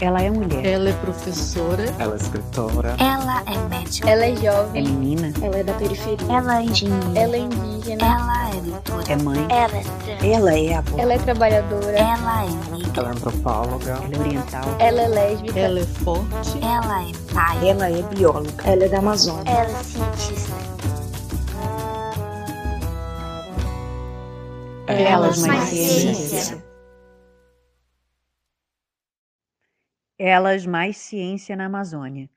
Ela é mulher. Ela é professora. Ela é escritora. Ela é médica. Ela é jovem. É menina. Ela é da periferia. Ela é engenheira. Ela é indígena. Ela é doutora. É mãe. Ela é trans. Ela é avó. Ela é trabalhadora. Ela é amiga. Ela é antropóloga. Ela é oriental. Ela é lésbica. Ela é forte. Ela é pai. Ela é bióloga. Ela é da Amazônia. Ela é cientista. Elas mais mais ciência. Elas mais ciência na Amazônia.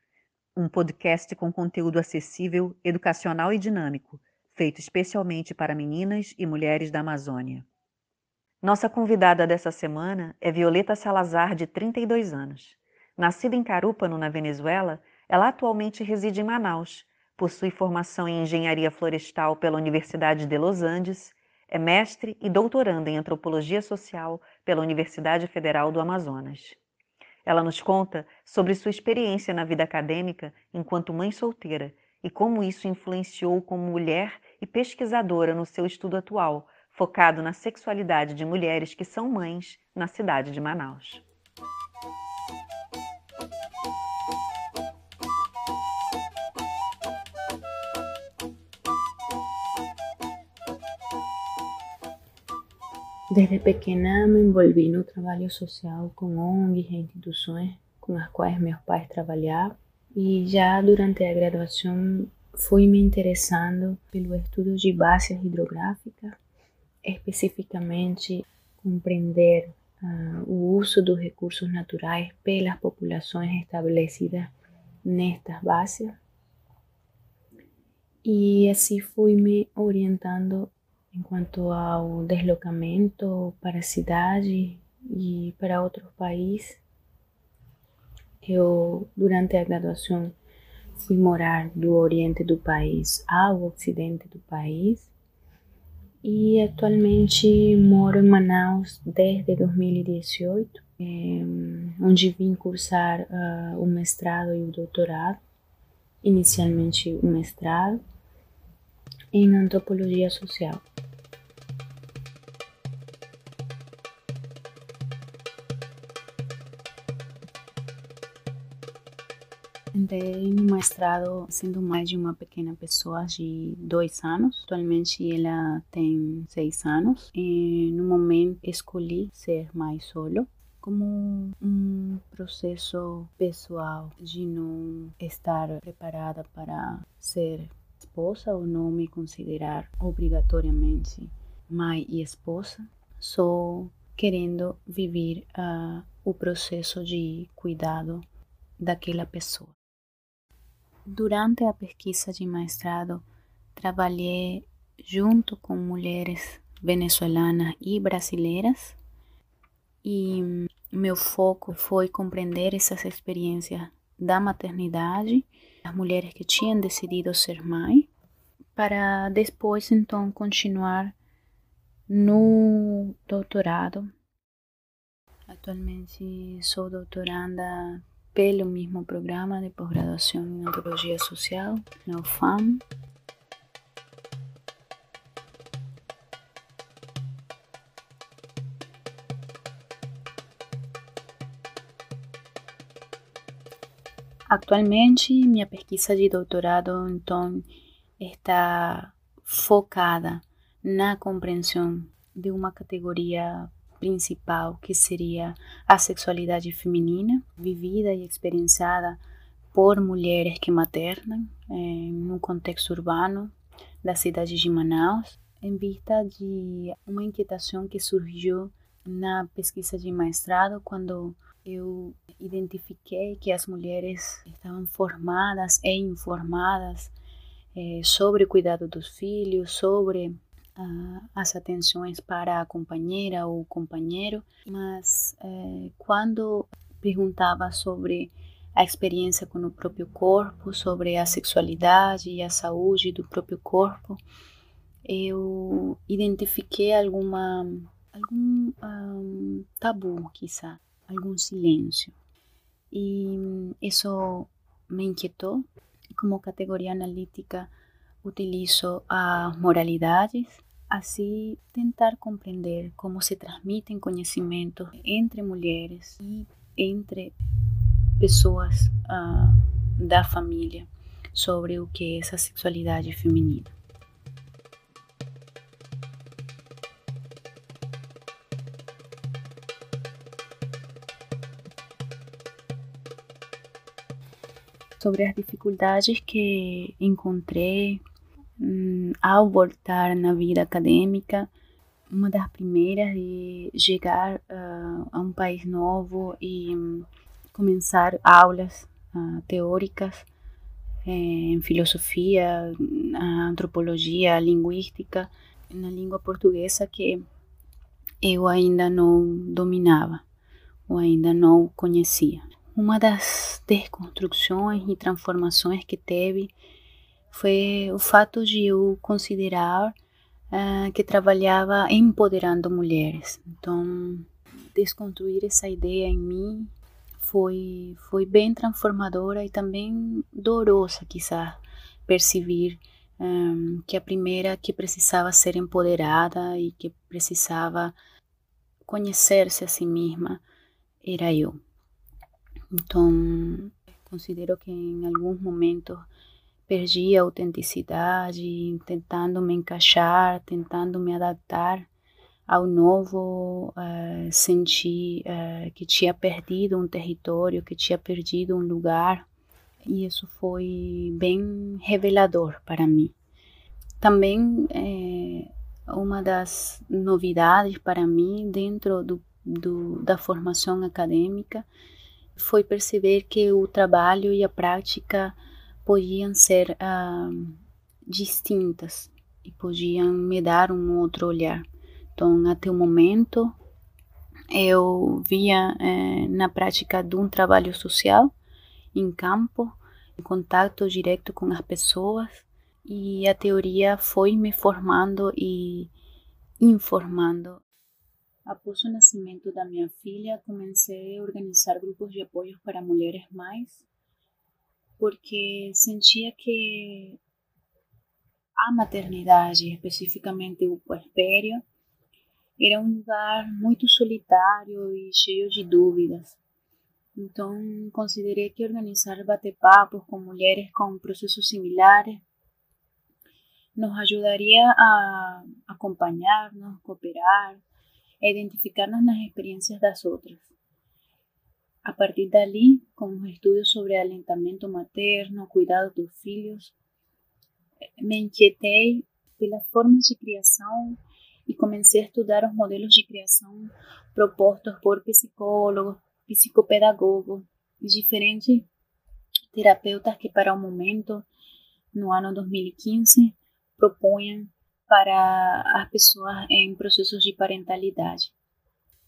Um podcast com conteúdo acessível, educacional e dinâmico, feito especialmente para meninas e mulheres da Amazônia. Nossa convidada dessa semana é Violeta Salazar, de 32 anos. Nascida em Carúpano, na Venezuela, ela atualmente reside em Manaus, possui formação em engenharia florestal pela Universidade de Los Andes, é mestre e doutoranda em antropologia social pela Universidade Federal do Amazonas. Ela nos conta sobre sua experiência na vida acadêmica enquanto mãe solteira e como isso influenciou como mulher e pesquisadora no seu estudo atual, focado na sexualidade de mulheres que são mães na cidade de Manaus. Desde pequena me envolvi no trabalho social com ONGs e instituições com as quais meus pais trabalhavam e já durante a graduação fui me interessando pelo estudo de bases hidrográficas, especificamente compreender ah, o uso dos recursos naturais pelas populações estabelecidas nestas bases. E assim fui me orientando enquanto ao deslocamento para a cidade e para outros países. Eu, durante a graduação, fui morar do oriente do país ao ocidente do país e atualmente moro em Manaus desde 2018, eh, onde vim cursar uh, o mestrado e o doutorado, inicialmente o mestrado em antropologia social. Entrei no mestrado sendo mais de uma pequena pessoa de dois anos. Atualmente ela tem seis anos. E no momento escolhi ser mais solo como um processo pessoal de não estar preparada para ser esposa ou não me considerar obrigatoriamente mãe e esposa, só querendo viver uh, o processo de cuidado daquela pessoa. Durante a pesquisa de mestrado, trabalhei junto com mulheres venezuelanas e brasileiras e meu foco foi compreender essas experiências da maternidade, as mulheres que tinham decidido ser mãe, para depois então continuar no doutorado. Atualmente sou doutoranda pelo mesmo programa de pós-graduação em antropologia social na UFAM. Atualmente, minha pesquisa de doutorado, então, está focada na compreensão de uma categoria principal, que seria a sexualidade feminina, vivida e experienciada por mulheres que maternam eh, no contexto urbano da cidade de Manaus, em vista de uma inquietação que surgiu na pesquisa de mestrado quando eu identifiquei que as mulheres estavam formadas e informadas eh, sobre o cuidado dos filhos, sobre ah, as atenções para a companheira ou companheiro, mas eh, quando perguntava sobre a experiência com o próprio corpo, sobre a sexualidade e a saúde do próprio corpo, eu identifiquei alguma algum um, tabu, quizá, algum silêncio. E isso me inquietou. Como categoria analítica, utilizo as moralidades, assim tentar compreender como se transmitem conhecimentos entre mulheres e entre pessoas uh, da família sobre o que é essa sexualidade feminina. Sobre as dificuldades que encontrei hum, ao voltar na vida acadêmica, uma das primeiras de chegar uh, a um país novo e um, começar aulas uh, teóricas eh, em filosofia, antropologia, linguística, na língua portuguesa que eu ainda não dominava ou ainda não conhecia. Uma das desconstruções e transformações que teve foi o fato de eu considerar uh, que trabalhava empoderando mulheres. Então, desconstruir essa ideia em mim foi, foi bem transformadora e também dolorosa, quizás, perceber um, que a primeira que precisava ser empoderada e que precisava conhecer-se a si mesma era eu. Então, considero que em alguns momentos perdi a autenticidade, tentando me encaixar, tentando me adaptar ao novo, uh, senti uh, que tinha perdido um território, que tinha perdido um lugar, e isso foi bem revelador para mim. Também é, uma das novidades para mim dentro do, do, da formação acadêmica foi perceber que o trabalho e a prática podiam ser uh, distintas e podiam me dar um outro olhar. Então, até o momento, eu via eh, na prática de um trabalho social em campo, em contato direto com as pessoas, e a teoria foi me formando e informando. Após o nascimento da minha filha, comecei a organizar grupos de apoio para mulheres mais, porque sentia que a maternidade, especificamente o puerpério, era um lugar muito solitário e cheio de dúvidas. Então, considerei que organizar bate-papos com mulheres com processos similares nos ajudaria a acompanhar-nos, cooperar, a identificar-nos nas experiências das outras. A partir dali, com os estudos sobre alentamento materno, cuidado dos filhos, me inquietei pelas formas de criação e comecei a estudar os modelos de criação propostos por psicólogos, psicopedagogos e diferentes terapeutas que para o momento, no ano 2015, propunham para as pessoas em processos de parentalidade.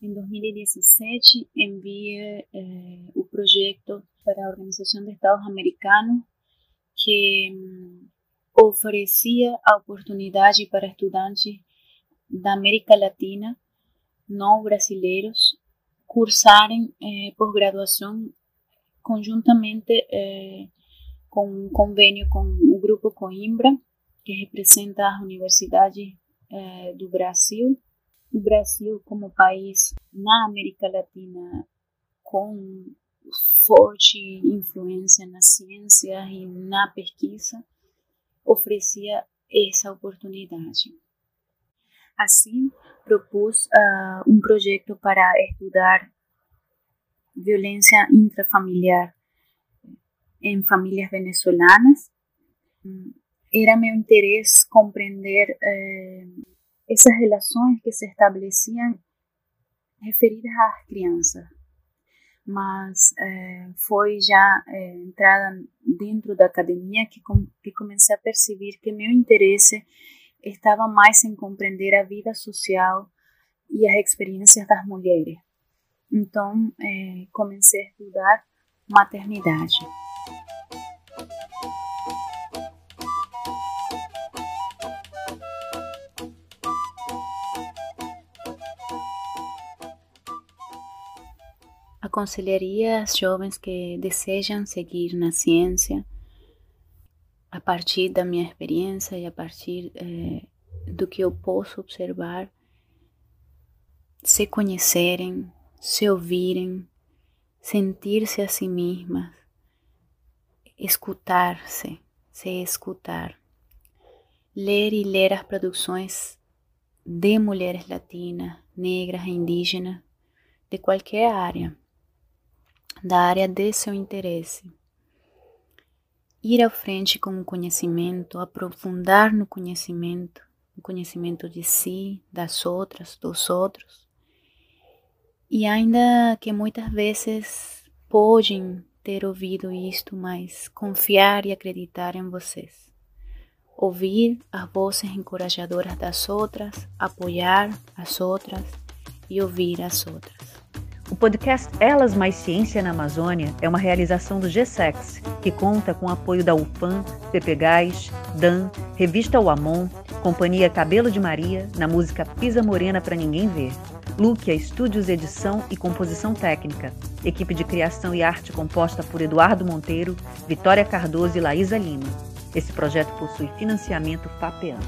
Em 2017, enviei eh, o projeto para a Organização de Estados Americanos, que hum, oferecia a oportunidade para estudantes da América Latina, não brasileiros, cursarem eh, pós-graduação conjuntamente eh, com um convênio com o Grupo Coimbra, que representa as universidades eh, do Brasil. O Brasil, como país na América Latina, com forte influência na ciência e na pesquisa, oferecia essa oportunidade. Assim, propus uh, um projeto para estudar violência intrafamiliar em famílias venezuelanas. Era meu interesse compreender eh, essas relações que se estabeleciam referidas às crianças, mas eh, foi já eh, entrada dentro da academia que, com, que comecei a perceber que meu interesse estava mais em compreender a vida social e as experiências das mulheres. Então, é, comecei a estudar maternidade. Aconselharia as jovens que desejam seguir na ciência a partir da minha experiência e a partir eh, do que eu posso observar, se conhecerem, se ouvirem, sentir-se a si mesmas, escutar-se, se escutar, ler e ler as produções de mulheres latinas, negras indígenas de qualquer área, da área de seu interesse. Ir à frente com o conhecimento, aprofundar no conhecimento, o conhecimento de si, das outras, dos outros. E ainda que muitas vezes podem ter ouvido isto, mas confiar e acreditar em vocês. Ouvir as vozes encorajadoras das outras, apoiar as outras e ouvir as outras. O podcast Elas Mais Ciência na Amazônia é uma realização do GSEX, que conta com o apoio da UFAM, Gás, DAN, Revista Uamon, Companhia Cabelo de Maria, na música Pisa Morena para Ninguém Ver. Luquia Estúdios Edição e Composição Técnica. Equipe de criação e arte composta por Eduardo Monteiro, Vitória Cardoso e Laísa Lima. Esse projeto possui financiamento FAPEAN.